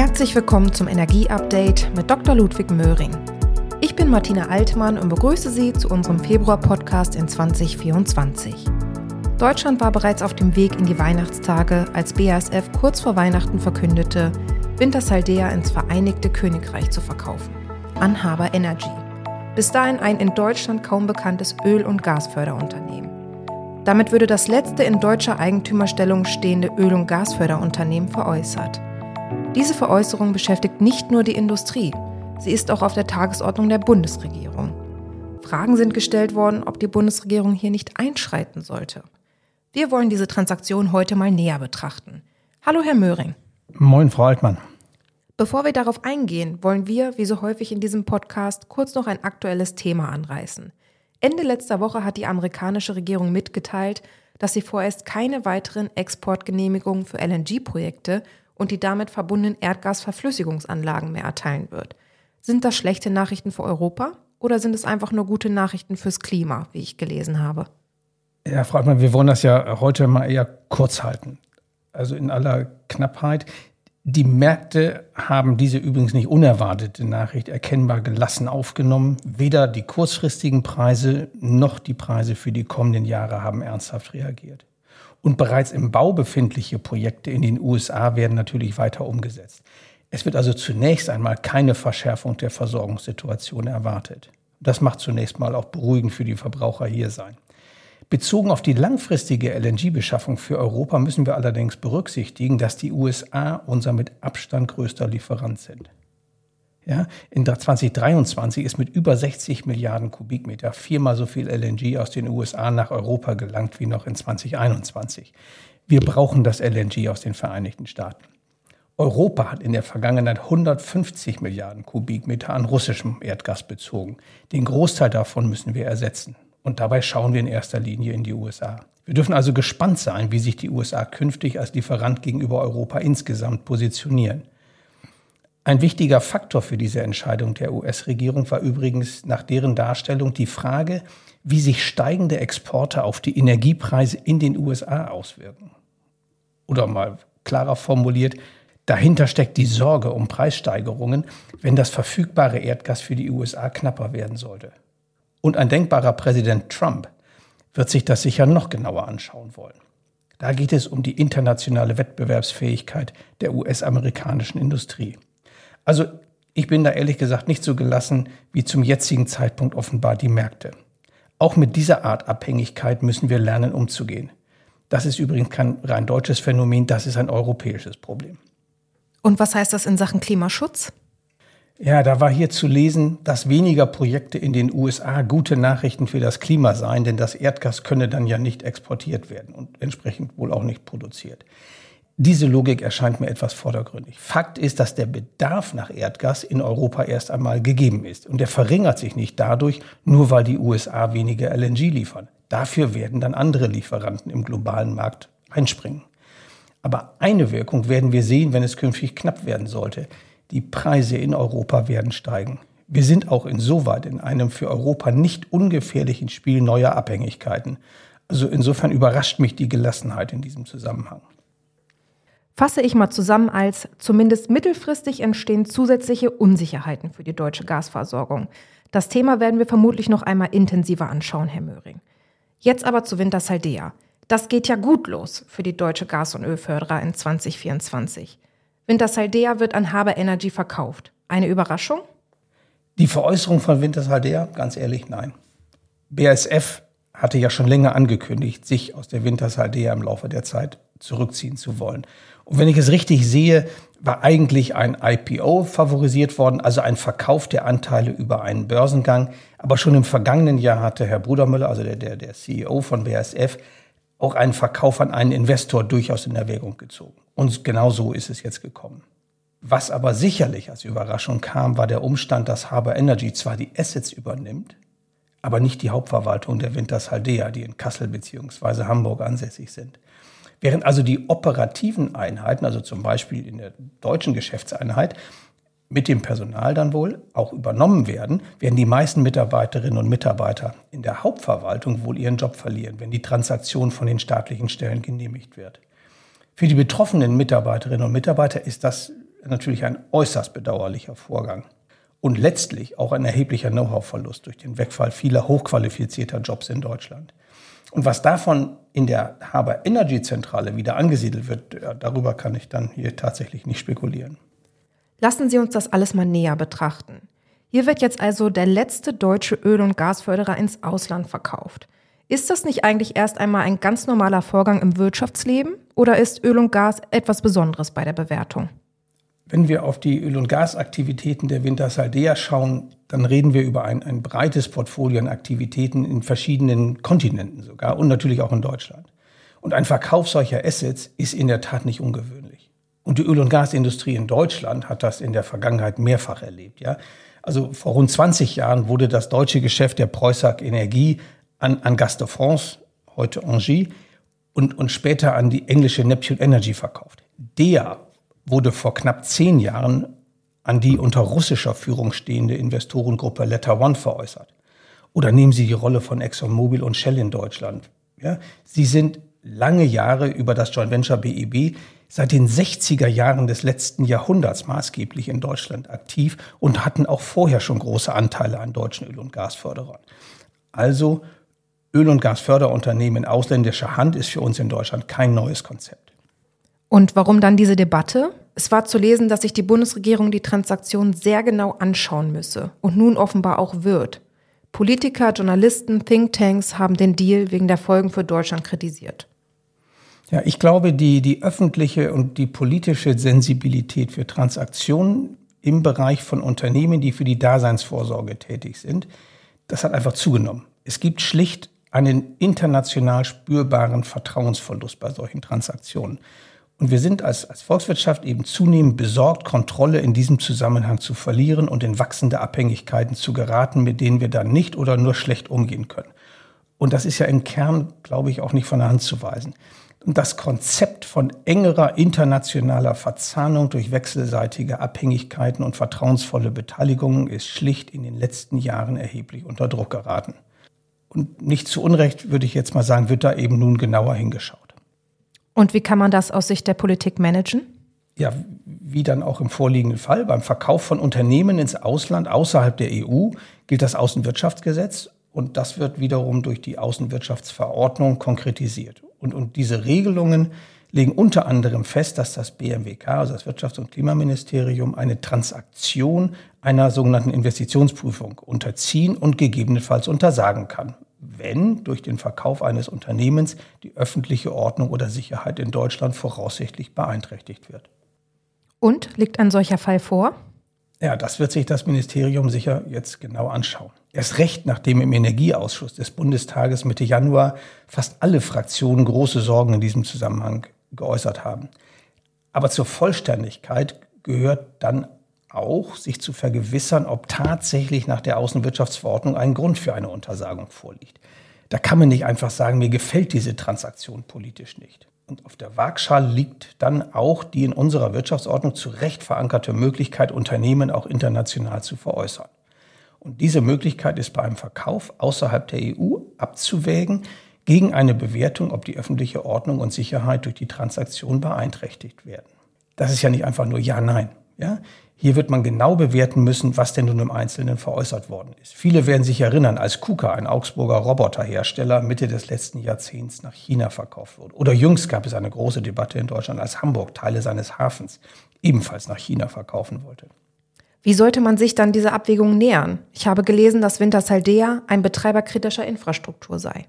Herzlich willkommen zum Energieupdate mit Dr. Ludwig Möhring. Ich bin Martina Altmann und begrüße Sie zu unserem Februar-Podcast in 2024. Deutschland war bereits auf dem Weg in die Weihnachtstage, als BASF kurz vor Weihnachten verkündete, Wintersaldea ins Vereinigte Königreich zu verkaufen. Anhaber Energy. Bis dahin ein in Deutschland kaum bekanntes Öl- und Gasförderunternehmen. Damit würde das letzte in deutscher Eigentümerstellung stehende Öl- und Gasförderunternehmen veräußert. Diese Veräußerung beschäftigt nicht nur die Industrie, sie ist auch auf der Tagesordnung der Bundesregierung. Fragen sind gestellt worden, ob die Bundesregierung hier nicht einschreiten sollte. Wir wollen diese Transaktion heute mal näher betrachten. Hallo, Herr Möhring. Moin, Frau Altmann. Bevor wir darauf eingehen, wollen wir, wie so häufig in diesem Podcast, kurz noch ein aktuelles Thema anreißen. Ende letzter Woche hat die amerikanische Regierung mitgeteilt, dass sie vorerst keine weiteren Exportgenehmigungen für LNG-Projekte und die damit verbundenen Erdgasverflüssigungsanlagen mehr erteilen wird. Sind das schlechte Nachrichten für Europa oder sind es einfach nur gute Nachrichten fürs Klima, wie ich gelesen habe? Ja, Frau Altmann, wir wollen das ja heute mal eher kurz halten. Also in aller Knappheit. Die Märkte haben diese übrigens nicht unerwartete Nachricht erkennbar gelassen aufgenommen. Weder die kurzfristigen Preise noch die Preise für die kommenden Jahre haben ernsthaft reagiert. Und bereits im Bau befindliche Projekte in den USA werden natürlich weiter umgesetzt. Es wird also zunächst einmal keine Verschärfung der Versorgungssituation erwartet. Das macht zunächst mal auch beruhigend für die Verbraucher hier sein. Bezogen auf die langfristige LNG-Beschaffung für Europa müssen wir allerdings berücksichtigen, dass die USA unser mit Abstand größter Lieferant sind. Ja, in 2023 ist mit über 60 Milliarden Kubikmeter viermal so viel LNG aus den USA nach Europa gelangt wie noch in 2021. Wir brauchen das LNG aus den Vereinigten Staaten. Europa hat in der Vergangenheit 150 Milliarden Kubikmeter an russischem Erdgas bezogen. Den Großteil davon müssen wir ersetzen. Und dabei schauen wir in erster Linie in die USA. Wir dürfen also gespannt sein, wie sich die USA künftig als Lieferant gegenüber Europa insgesamt positionieren. Ein wichtiger Faktor für diese Entscheidung der US-Regierung war übrigens nach deren Darstellung die Frage, wie sich steigende Exporte auf die Energiepreise in den USA auswirken. Oder mal klarer formuliert, dahinter steckt die Sorge um Preissteigerungen, wenn das verfügbare Erdgas für die USA knapper werden sollte. Und ein denkbarer Präsident Trump wird sich das sicher noch genauer anschauen wollen. Da geht es um die internationale Wettbewerbsfähigkeit der US-amerikanischen Industrie. Also ich bin da ehrlich gesagt nicht so gelassen wie zum jetzigen Zeitpunkt offenbar die Märkte. Auch mit dieser Art Abhängigkeit müssen wir lernen umzugehen. Das ist übrigens kein rein deutsches Phänomen, das ist ein europäisches Problem. Und was heißt das in Sachen Klimaschutz? Ja, da war hier zu lesen, dass weniger Projekte in den USA gute Nachrichten für das Klima seien, denn das Erdgas könne dann ja nicht exportiert werden und entsprechend wohl auch nicht produziert. Diese Logik erscheint mir etwas vordergründig. Fakt ist, dass der Bedarf nach Erdgas in Europa erst einmal gegeben ist. Und der verringert sich nicht dadurch, nur weil die USA weniger LNG liefern. Dafür werden dann andere Lieferanten im globalen Markt einspringen. Aber eine Wirkung werden wir sehen, wenn es künftig knapp werden sollte die Preise in Europa werden steigen. Wir sind auch insoweit in einem für Europa nicht ungefährlichen Spiel neuer Abhängigkeiten. Also insofern überrascht mich die Gelassenheit in diesem Zusammenhang. Fasse ich mal zusammen als zumindest mittelfristig entstehen zusätzliche Unsicherheiten für die deutsche Gasversorgung. Das Thema werden wir vermutlich noch einmal intensiver anschauen, Herr Möhring. Jetzt aber zu Wintersaldea. Das geht ja gut los für die deutsche Gas- und Ölförderer in 2024. Wintersaldea wird an Haber Energy verkauft. Eine Überraschung? Die Veräußerung von Wintersaldea, ganz ehrlich, nein. BASF hatte ja schon länger angekündigt, sich aus der Wintersaldea im Laufe der Zeit zurückziehen zu wollen. Und wenn ich es richtig sehe, war eigentlich ein IPO favorisiert worden, also ein Verkauf der Anteile über einen Börsengang. Aber schon im vergangenen Jahr hatte Herr Brudermüller, also der, der, der CEO von BASF, auch einen Verkauf an einen Investor durchaus in Erwägung gezogen. Und genau so ist es jetzt gekommen. Was aber sicherlich als Überraschung kam, war der Umstand, dass Harbour Energy zwar die Assets übernimmt, aber nicht die Hauptverwaltung der Wintershaldea, die in Kassel bzw. Hamburg ansässig sind. Während also die operativen Einheiten, also zum Beispiel in der deutschen Geschäftseinheit, mit dem Personal dann wohl auch übernommen werden, werden die meisten Mitarbeiterinnen und Mitarbeiter in der Hauptverwaltung wohl ihren Job verlieren, wenn die Transaktion von den staatlichen Stellen genehmigt wird. Für die betroffenen Mitarbeiterinnen und Mitarbeiter ist das natürlich ein äußerst bedauerlicher Vorgang und letztlich auch ein erheblicher Know-how-Verlust durch den Wegfall vieler hochqualifizierter Jobs in Deutschland. Und was davon in der Haber Energy Zentrale wieder angesiedelt wird, darüber kann ich dann hier tatsächlich nicht spekulieren. Lassen Sie uns das alles mal näher betrachten. Hier wird jetzt also der letzte deutsche Öl- und Gasförderer ins Ausland verkauft. Ist das nicht eigentlich erst einmal ein ganz normaler Vorgang im Wirtschaftsleben oder ist Öl und Gas etwas Besonderes bei der Bewertung? Wenn wir auf die Öl- und Gasaktivitäten der Wintersaldea schauen, dann reden wir über ein, ein breites Portfolio an Aktivitäten in verschiedenen Kontinenten sogar und natürlich auch in Deutschland. Und ein Verkauf solcher Assets ist in der Tat nicht ungewöhnlich. Und die Öl- und Gasindustrie in Deutschland hat das in der Vergangenheit mehrfach erlebt. Ja? Also vor rund 20 Jahren wurde das deutsche Geschäft der Preußag Energie an, an Gas de France, heute Engie, und, und später an die englische Neptune Energy verkauft. Der wurde vor knapp zehn Jahren an die unter russischer Führung stehende Investorengruppe Letter One veräußert. Oder nehmen Sie die Rolle von ExxonMobil und Shell in Deutschland. Ja, sie sind lange Jahre über das Joint Venture BEB seit den 60er Jahren des letzten Jahrhunderts maßgeblich in Deutschland aktiv und hatten auch vorher schon große Anteile an deutschen Öl- und Gasförderern. Also Öl- und Gasförderunternehmen in ausländischer Hand ist für uns in Deutschland kein neues Konzept. Und warum dann diese Debatte? Es war zu lesen, dass sich die Bundesregierung die Transaktion sehr genau anschauen müsse und nun offenbar auch wird. Politiker, Journalisten, Thinktanks haben den Deal wegen der Folgen für Deutschland kritisiert. Ja, ich glaube, die, die öffentliche und die politische Sensibilität für Transaktionen im Bereich von Unternehmen, die für die Daseinsvorsorge tätig sind, das hat einfach zugenommen. Es gibt schlicht einen international spürbaren Vertrauensverlust bei solchen Transaktionen. Und wir sind als, als Volkswirtschaft eben zunehmend besorgt, Kontrolle in diesem Zusammenhang zu verlieren und in wachsende Abhängigkeiten zu geraten, mit denen wir dann nicht oder nur schlecht umgehen können. Und das ist ja im Kern, glaube ich, auch nicht von der Hand zu weisen. Und das Konzept von engerer internationaler Verzahnung durch wechselseitige Abhängigkeiten und vertrauensvolle Beteiligungen ist schlicht in den letzten Jahren erheblich unter Druck geraten. Und nicht zu Unrecht, würde ich jetzt mal sagen, wird da eben nun genauer hingeschaut. Und wie kann man das aus Sicht der Politik managen? Ja, wie dann auch im vorliegenden Fall, beim Verkauf von Unternehmen ins Ausland außerhalb der EU gilt das Außenwirtschaftsgesetz und das wird wiederum durch die Außenwirtschaftsverordnung konkretisiert. Und, und diese Regelungen legen unter anderem fest, dass das BMWK, also das Wirtschafts- und Klimaministerium, eine Transaktion einer sogenannten Investitionsprüfung unterziehen und gegebenenfalls untersagen kann, wenn durch den Verkauf eines Unternehmens die öffentliche Ordnung oder Sicherheit in Deutschland voraussichtlich beeinträchtigt wird. Und liegt ein solcher Fall vor? Ja, das wird sich das Ministerium sicher jetzt genau anschauen. Erst recht, nachdem im Energieausschuss des Bundestages Mitte Januar fast alle Fraktionen große Sorgen in diesem Zusammenhang geäußert haben. Aber zur Vollständigkeit gehört dann auch, sich zu vergewissern, ob tatsächlich nach der Außenwirtschaftsverordnung ein Grund für eine Untersagung vorliegt. Da kann man nicht einfach sagen, mir gefällt diese Transaktion politisch nicht. Und auf der Waagschale liegt dann auch die in unserer Wirtschaftsordnung zu Recht verankerte Möglichkeit, Unternehmen auch international zu veräußern. Und diese Möglichkeit ist bei einem Verkauf außerhalb der EU abzuwägen gegen eine Bewertung, ob die öffentliche Ordnung und Sicherheit durch die Transaktion beeinträchtigt werden. Das ist ja nicht einfach nur Ja, Nein. Ja? Hier wird man genau bewerten müssen, was denn nun im Einzelnen veräußert worden ist. Viele werden sich erinnern, als KUKA, ein Augsburger Roboterhersteller, Mitte des letzten Jahrzehnts nach China verkauft wurde. Oder jüngst gab es eine große Debatte in Deutschland, als Hamburg Teile seines Hafens ebenfalls nach China verkaufen wollte. Wie sollte man sich dann dieser Abwägung nähern? Ich habe gelesen, dass Wintersaldea ein Betreiber kritischer Infrastruktur sei.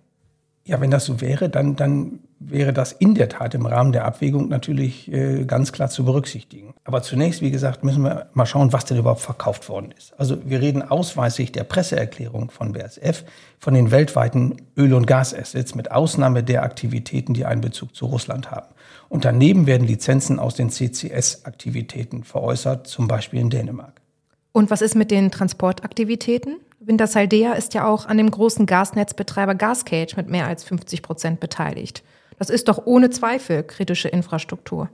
Ja, wenn das so wäre, dann, dann wäre das in der Tat im Rahmen der Abwägung natürlich äh, ganz klar zu berücksichtigen. Aber zunächst, wie gesagt, müssen wir mal schauen, was denn überhaupt verkauft worden ist. Also wir reden ausweislich der Presseerklärung von BASF von den weltweiten Öl- und Gasassets mit Ausnahme der Aktivitäten, die einen Bezug zu Russland haben. Und daneben werden Lizenzen aus den CCS-Aktivitäten veräußert, zum Beispiel in Dänemark. Und was ist mit den Transportaktivitäten? Wintersaldea ist ja auch an dem großen Gasnetzbetreiber Gascage mit mehr als 50 Prozent beteiligt. Das ist doch ohne Zweifel kritische Infrastruktur.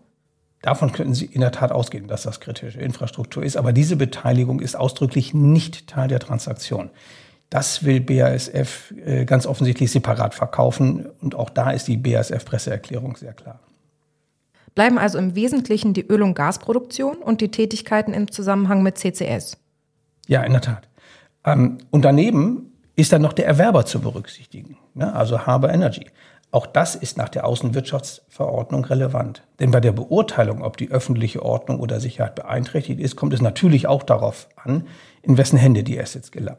Davon könnten Sie in der Tat ausgehen, dass das kritische Infrastruktur ist. Aber diese Beteiligung ist ausdrücklich nicht Teil der Transaktion. Das will BASF äh, ganz offensichtlich separat verkaufen. Und auch da ist die BASF-Presseerklärung sehr klar. Bleiben also im Wesentlichen die Öl- und Gasproduktion und die Tätigkeiten im Zusammenhang mit CCS. Ja, in der Tat. Ähm, und daneben ist dann noch der Erwerber zu berücksichtigen, ne? also Harbour Energy. Auch das ist nach der Außenwirtschaftsverordnung relevant. Denn bei der Beurteilung, ob die öffentliche Ordnung oder Sicherheit beeinträchtigt ist, kommt es natürlich auch darauf an, in wessen Hände die Assets gelangen.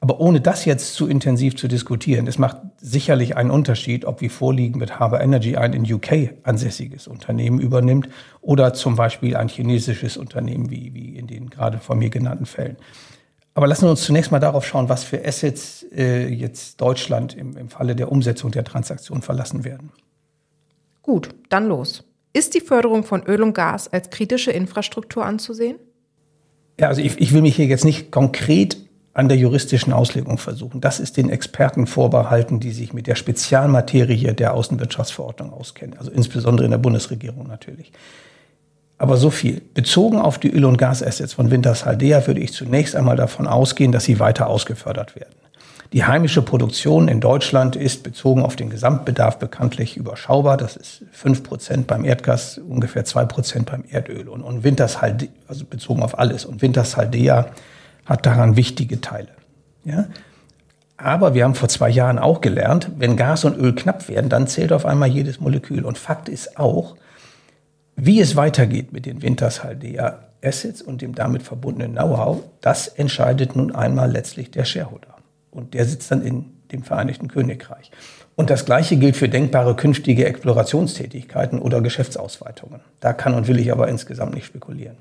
Aber ohne das jetzt zu intensiv zu diskutieren, es macht sicherlich einen Unterschied, ob wie vorliegen mit Harbour Energy ein in UK ansässiges Unternehmen übernimmt oder zum Beispiel ein chinesisches Unternehmen wie, wie in den gerade von mir genannten Fällen. Aber lassen wir uns zunächst mal darauf schauen, was für Assets äh, jetzt Deutschland im, im Falle der Umsetzung der Transaktion verlassen werden. Gut, dann los. Ist die Förderung von Öl und Gas als kritische Infrastruktur anzusehen? Ja, also ich, ich will mich hier jetzt nicht konkret an der juristischen Auslegung versuchen. Das ist den Experten vorbehalten, die sich mit der Spezialmaterie der Außenwirtschaftsverordnung auskennen, also insbesondere in der Bundesregierung natürlich. Aber so viel. Bezogen auf die Öl- und Gasassets von Wintershaldea würde ich zunächst einmal davon ausgehen, dass sie weiter ausgefördert werden. Die heimische Produktion in Deutschland ist bezogen auf den Gesamtbedarf bekanntlich überschaubar. Das ist fünf Prozent beim Erdgas, ungefähr zwei Prozent beim Erdöl. Und, und Wintershaldea, also bezogen auf alles. Und Wintershaldea hat daran wichtige Teile. Ja? Aber wir haben vor zwei Jahren auch gelernt, wenn Gas und Öl knapp werden, dann zählt auf einmal jedes Molekül. Und Fakt ist auch, wie es weitergeht mit den Wintershaldea Assets und dem damit verbundenen Know-how, das entscheidet nun einmal letztlich der Shareholder. Und der sitzt dann in dem Vereinigten Königreich. Und das Gleiche gilt für denkbare künftige Explorationstätigkeiten oder Geschäftsausweitungen. Da kann und will ich aber insgesamt nicht spekulieren.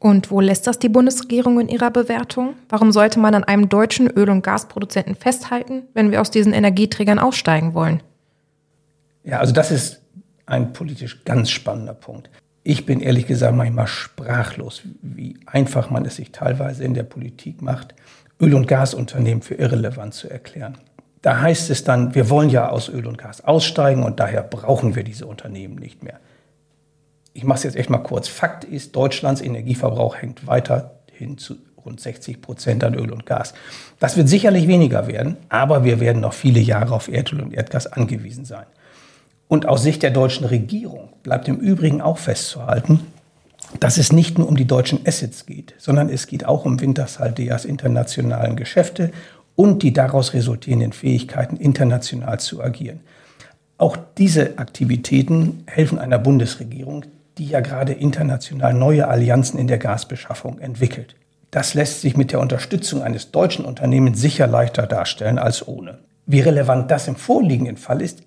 Und wo lässt das die Bundesregierung in ihrer Bewertung? Warum sollte man an einem deutschen Öl- und Gasproduzenten festhalten, wenn wir aus diesen Energieträgern aussteigen wollen? Ja, also das ist ein politisch ganz spannender Punkt. Ich bin ehrlich gesagt manchmal sprachlos, wie einfach man es sich teilweise in der Politik macht, Öl- und Gasunternehmen für irrelevant zu erklären. Da heißt es dann, wir wollen ja aus Öl und Gas aussteigen und daher brauchen wir diese Unternehmen nicht mehr. Ich mache es jetzt echt mal kurz. Fakt ist, Deutschlands Energieverbrauch hängt weiterhin zu rund 60 Prozent an Öl und Gas. Das wird sicherlich weniger werden, aber wir werden noch viele Jahre auf Erdöl und Erdgas angewiesen sein. Und aus Sicht der deutschen Regierung bleibt im Übrigen auch festzuhalten, dass es nicht nur um die deutschen Assets geht, sondern es geht auch um Wintersaldeas internationalen Geschäfte und die daraus resultierenden Fähigkeiten, international zu agieren. Auch diese Aktivitäten helfen einer Bundesregierung, die ja gerade international neue Allianzen in der Gasbeschaffung entwickelt. Das lässt sich mit der Unterstützung eines deutschen Unternehmens sicher leichter darstellen als ohne. Wie relevant das im vorliegenden Fall ist,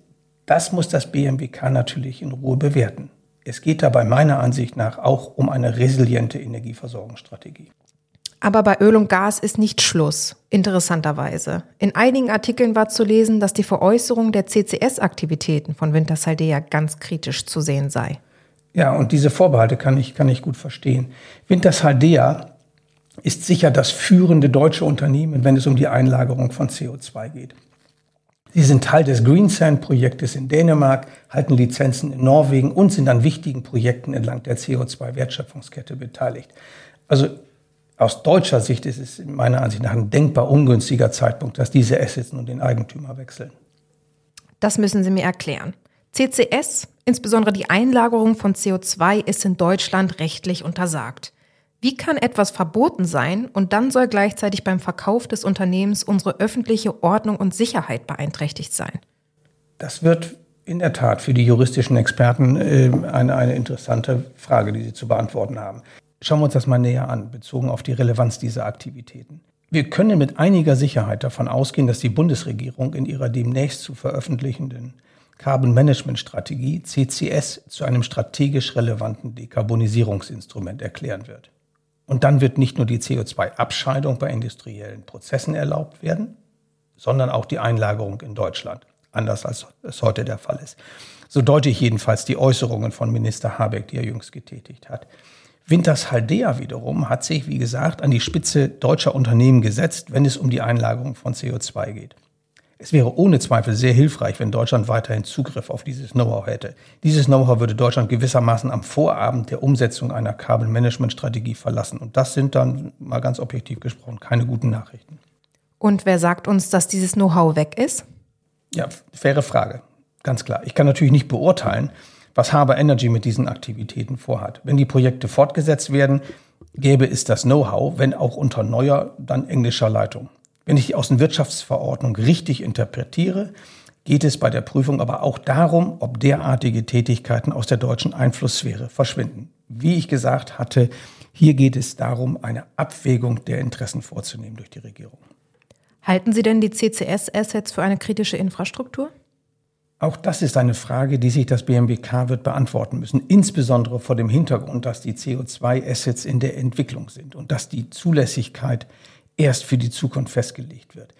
das muss das BMWK natürlich in Ruhe bewerten. Es geht dabei meiner Ansicht nach auch um eine resiliente Energieversorgungsstrategie. Aber bei Öl und Gas ist nicht Schluss, interessanterweise. In einigen Artikeln war zu lesen, dass die Veräußerung der CCS-Aktivitäten von Wintersaldea ganz kritisch zu sehen sei. Ja, und diese Vorbehalte kann ich, kann ich gut verstehen. Wintersaldea ist sicher das führende deutsche Unternehmen, wenn es um die Einlagerung von CO2 geht. Sie sind Teil des Greensand-Projektes in Dänemark, halten Lizenzen in Norwegen und sind an wichtigen Projekten entlang der CO2-Wertschöpfungskette beteiligt. Also aus deutscher Sicht ist es meiner Ansicht nach ein denkbar ungünstiger Zeitpunkt, dass diese Assets nun den Eigentümer wechseln. Das müssen Sie mir erklären. CCS, insbesondere die Einlagerung von CO2, ist in Deutschland rechtlich untersagt. Wie kann etwas verboten sein und dann soll gleichzeitig beim Verkauf des Unternehmens unsere öffentliche Ordnung und Sicherheit beeinträchtigt sein? Das wird in der Tat für die juristischen Experten äh, eine, eine interessante Frage, die sie zu beantworten haben. Schauen wir uns das mal näher an, bezogen auf die Relevanz dieser Aktivitäten. Wir können mit einiger Sicherheit davon ausgehen, dass die Bundesregierung in ihrer demnächst zu veröffentlichenden Carbon Management Strategie CCS zu einem strategisch relevanten Dekarbonisierungsinstrument erklären wird. Und dann wird nicht nur die CO2-Abscheidung bei industriellen Prozessen erlaubt werden, sondern auch die Einlagerung in Deutschland, anders als es heute der Fall ist. So deute ich jedenfalls die Äußerungen von Minister Habeck, die er jüngst getätigt hat. Winters Haldea wiederum hat sich, wie gesagt, an die Spitze deutscher Unternehmen gesetzt, wenn es um die Einlagerung von CO2 geht. Es wäre ohne Zweifel sehr hilfreich, wenn Deutschland weiterhin Zugriff auf dieses Know-how hätte. Dieses Know-how würde Deutschland gewissermaßen am Vorabend der Umsetzung einer Carbon-Management-Strategie verlassen. Und das sind dann, mal ganz objektiv gesprochen, keine guten Nachrichten. Und wer sagt uns, dass dieses Know-how weg ist? Ja, faire Frage. Ganz klar. Ich kann natürlich nicht beurteilen, was Harbour Energy mit diesen Aktivitäten vorhat. Wenn die Projekte fortgesetzt werden, gäbe es das Know-how, wenn auch unter neuer, dann englischer Leitung. Wenn ich die Außenwirtschaftsverordnung richtig interpretiere, geht es bei der Prüfung aber auch darum, ob derartige Tätigkeiten aus der deutschen Einflusssphäre verschwinden. Wie ich gesagt hatte, hier geht es darum, eine Abwägung der Interessen vorzunehmen durch die Regierung. Halten Sie denn die CCS-Assets für eine kritische Infrastruktur? Auch das ist eine Frage, die sich das BMWK wird beantworten müssen, insbesondere vor dem Hintergrund, dass die CO2-Assets in der Entwicklung sind und dass die Zulässigkeit erst für die Zukunft festgelegt wird.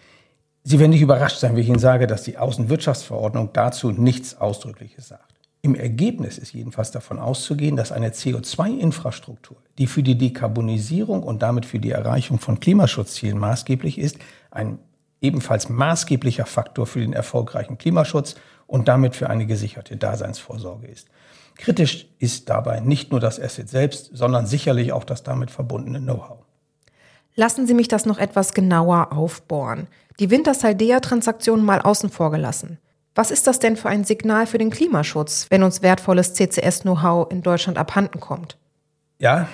Sie werden nicht überrascht sein, wenn ich Ihnen sage, dass die Außenwirtschaftsverordnung dazu nichts Ausdrückliches sagt. Im Ergebnis ist jedenfalls davon auszugehen, dass eine CO2-Infrastruktur, die für die Dekarbonisierung und damit für die Erreichung von Klimaschutzzielen maßgeblich ist, ein ebenfalls maßgeblicher Faktor für den erfolgreichen Klimaschutz und damit für eine gesicherte Daseinsvorsorge ist. Kritisch ist dabei nicht nur das Asset selbst, sondern sicherlich auch das damit verbundene Know-how. Lassen Sie mich das noch etwas genauer aufbohren die Wintersaldea-Transaktion mal außen vor gelassen. Was ist das denn für ein Signal für den Klimaschutz, wenn uns wertvolles CCS-Know-how in Deutschland abhanden kommt? Ja,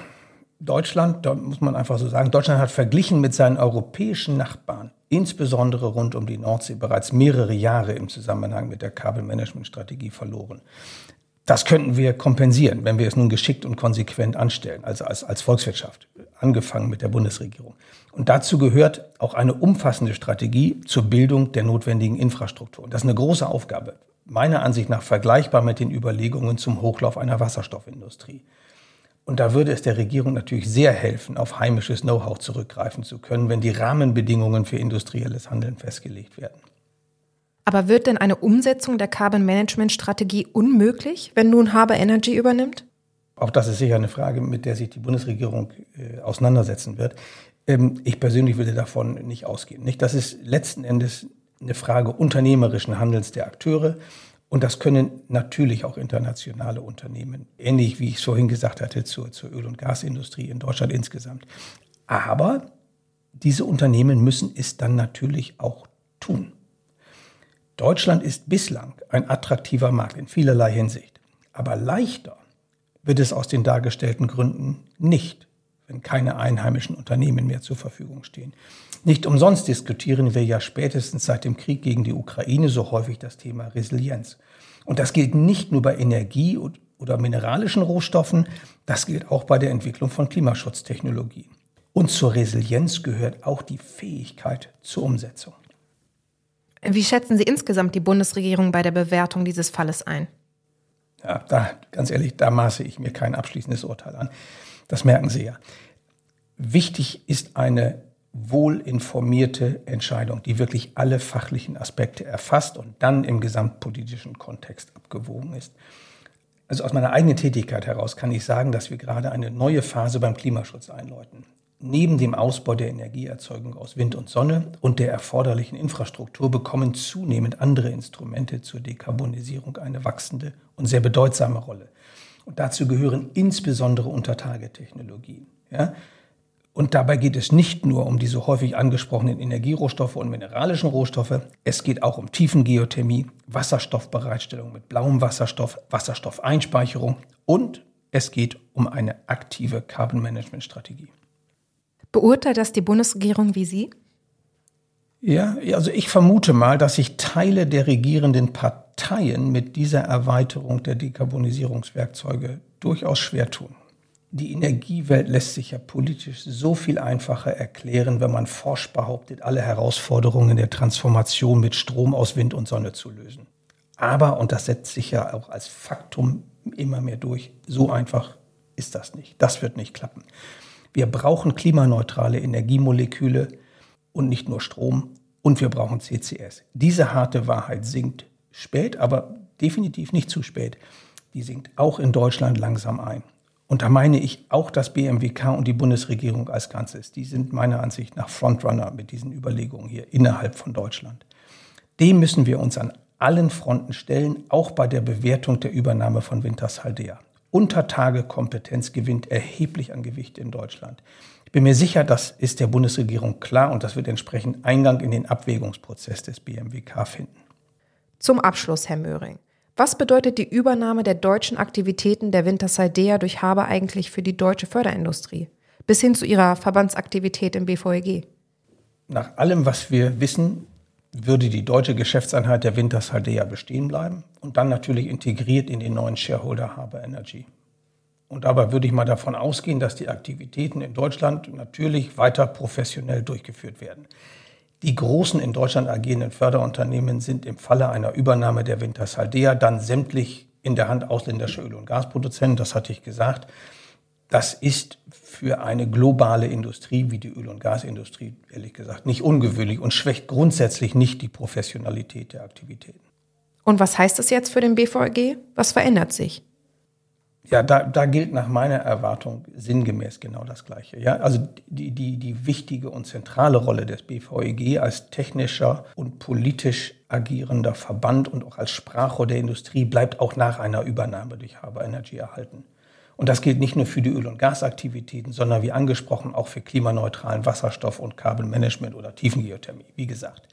Deutschland, da muss man einfach so sagen, Deutschland hat verglichen mit seinen europäischen Nachbarn, insbesondere rund um die Nordsee, bereits mehrere Jahre im Zusammenhang mit der Kabelmanagement-Strategie verloren. Das könnten wir kompensieren, wenn wir es nun geschickt und konsequent anstellen, also als, als Volkswirtschaft, angefangen mit der Bundesregierung. Und dazu gehört auch eine umfassende Strategie zur Bildung der notwendigen Infrastruktur. Das ist eine große Aufgabe, meiner Ansicht nach vergleichbar mit den Überlegungen zum Hochlauf einer Wasserstoffindustrie. Und da würde es der Regierung natürlich sehr helfen, auf heimisches Know-how zurückgreifen zu können, wenn die Rahmenbedingungen für industrielles Handeln festgelegt werden. Aber wird denn eine Umsetzung der Carbon Management Strategie unmöglich, wenn nun Haber Energy übernimmt? Auch das ist sicher eine Frage, mit der sich die Bundesregierung äh, auseinandersetzen wird. Ähm, ich persönlich würde davon nicht ausgehen. Nicht? Das ist letzten Endes eine Frage unternehmerischen Handels der Akteure. Und das können natürlich auch internationale Unternehmen, ähnlich wie ich es vorhin gesagt hatte, zur, zur Öl- und Gasindustrie in Deutschland insgesamt. Aber diese Unternehmen müssen es dann natürlich auch tun. Deutschland ist bislang ein attraktiver Markt in vielerlei Hinsicht. Aber leichter wird es aus den dargestellten Gründen nicht, wenn keine einheimischen Unternehmen mehr zur Verfügung stehen. Nicht umsonst diskutieren wir ja spätestens seit dem Krieg gegen die Ukraine so häufig das Thema Resilienz. Und das gilt nicht nur bei Energie oder mineralischen Rohstoffen, das gilt auch bei der Entwicklung von Klimaschutztechnologien. Und zur Resilienz gehört auch die Fähigkeit zur Umsetzung. Wie schätzen Sie insgesamt die Bundesregierung bei der Bewertung dieses Falles ein? Ja, da, ganz ehrlich, da maße ich mir kein abschließendes Urteil an. Das merken Sie ja. Wichtig ist eine wohlinformierte Entscheidung, die wirklich alle fachlichen Aspekte erfasst und dann im gesamtpolitischen Kontext abgewogen ist. Also aus meiner eigenen Tätigkeit heraus kann ich sagen, dass wir gerade eine neue Phase beim Klimaschutz einläuten. Neben dem Ausbau der Energieerzeugung aus Wind und Sonne und der erforderlichen Infrastruktur bekommen zunehmend andere Instrumente zur Dekarbonisierung eine wachsende und sehr bedeutsame Rolle. Und dazu gehören insbesondere Untertagetechnologien. Ja? Und dabei geht es nicht nur um diese häufig angesprochenen Energierohstoffe und mineralischen Rohstoffe, es geht auch um Tiefengeothermie, Wasserstoffbereitstellung mit blauem Wasserstoff, Wasserstoffeinspeicherung und es geht um eine aktive Carbon Management Strategie. Beurteilt das die Bundesregierung wie Sie? Ja, also ich vermute mal, dass sich Teile der regierenden Parteien mit dieser Erweiterung der Dekarbonisierungswerkzeuge durchaus schwer tun. Die Energiewelt lässt sich ja politisch so viel einfacher erklären, wenn man forsch behauptet, alle Herausforderungen der Transformation mit Strom aus Wind und Sonne zu lösen. Aber, und das setzt sich ja auch als Faktum immer mehr durch, so einfach ist das nicht. Das wird nicht klappen. Wir brauchen klimaneutrale Energiemoleküle und nicht nur Strom. Und wir brauchen CCS. Diese harte Wahrheit sinkt spät, aber definitiv nicht zu spät. Die sinkt auch in Deutschland langsam ein. Und da meine ich auch das BMWK und die Bundesregierung als Ganzes. Die sind meiner Ansicht nach Frontrunner mit diesen Überlegungen hier innerhalb von Deutschland. Dem müssen wir uns an allen Fronten stellen, auch bei der Bewertung der Übernahme von Wintershaldea. Untertagekompetenz gewinnt erheblich an Gewicht in Deutschland. Ich bin mir sicher, das ist der Bundesregierung klar und das wird entsprechend Eingang in den Abwägungsprozess des BMWK finden. Zum Abschluss, Herr Möhring. Was bedeutet die Übernahme der deutschen Aktivitäten der Wintershaldea durch Haber eigentlich für die deutsche Förderindustrie? Bis hin zu ihrer Verbandsaktivität im BVEG? Nach allem, was wir wissen, würde die deutsche Geschäftseinheit der Wintershaldea bestehen bleiben und dann natürlich integriert in den neuen Shareholder Haber Energy. Und dabei würde ich mal davon ausgehen, dass die Aktivitäten in Deutschland natürlich weiter professionell durchgeführt werden. Die großen in Deutschland agierenden Förderunternehmen sind im Falle einer Übernahme der Wintershaldea dann sämtlich in der Hand ausländischer Öl- und Gasproduzenten, das hatte ich gesagt. Das ist für eine globale Industrie wie die Öl- und Gasindustrie, ehrlich gesagt, nicht ungewöhnlich und schwächt grundsätzlich nicht die Professionalität der Aktivitäten. Und was heißt das jetzt für den BVG? Was verändert sich? Ja, da, da gilt nach meiner Erwartung sinngemäß genau das Gleiche. Ja, also die, die, die wichtige und zentrale Rolle des BVEG als technischer und politisch agierender Verband und auch als Sprachrohr der Industrie bleibt auch nach einer Übernahme durch Haber Energy erhalten. Und das gilt nicht nur für die Öl- und Gasaktivitäten, sondern wie angesprochen auch für klimaneutralen Wasserstoff- und Kabelmanagement oder Tiefengeothermie, wie gesagt.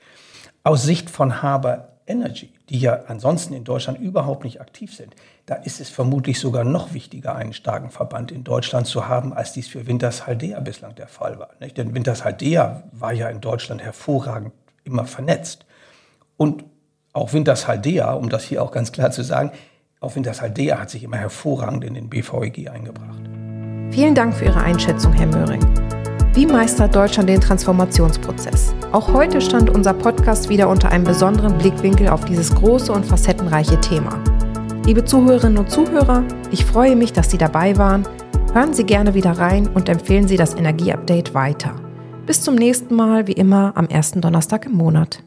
Aus Sicht von Haber Energy, die ja ansonsten in Deutschland überhaupt nicht aktiv sind, da ist es vermutlich sogar noch wichtiger, einen starken Verband in Deutschland zu haben, als dies für Wintershaldea bislang der Fall war. Nicht? Denn Wintershaldea war ja in Deutschland hervorragend immer vernetzt. Und auch Wintershaldea, um das hier auch ganz klar zu sagen, auch Wintershaldea hat sich immer hervorragend in den BVEG eingebracht. Vielen Dank für Ihre Einschätzung, Herr Möhring. Wie meistert Deutschland den Transformationsprozess? Auch heute stand unser Podcast wieder unter einem besonderen Blickwinkel auf dieses große und facettenreiche Thema. Liebe Zuhörerinnen und Zuhörer, ich freue mich, dass Sie dabei waren. Hören Sie gerne wieder rein und empfehlen Sie das Energieupdate weiter. Bis zum nächsten Mal, wie immer, am ersten Donnerstag im Monat.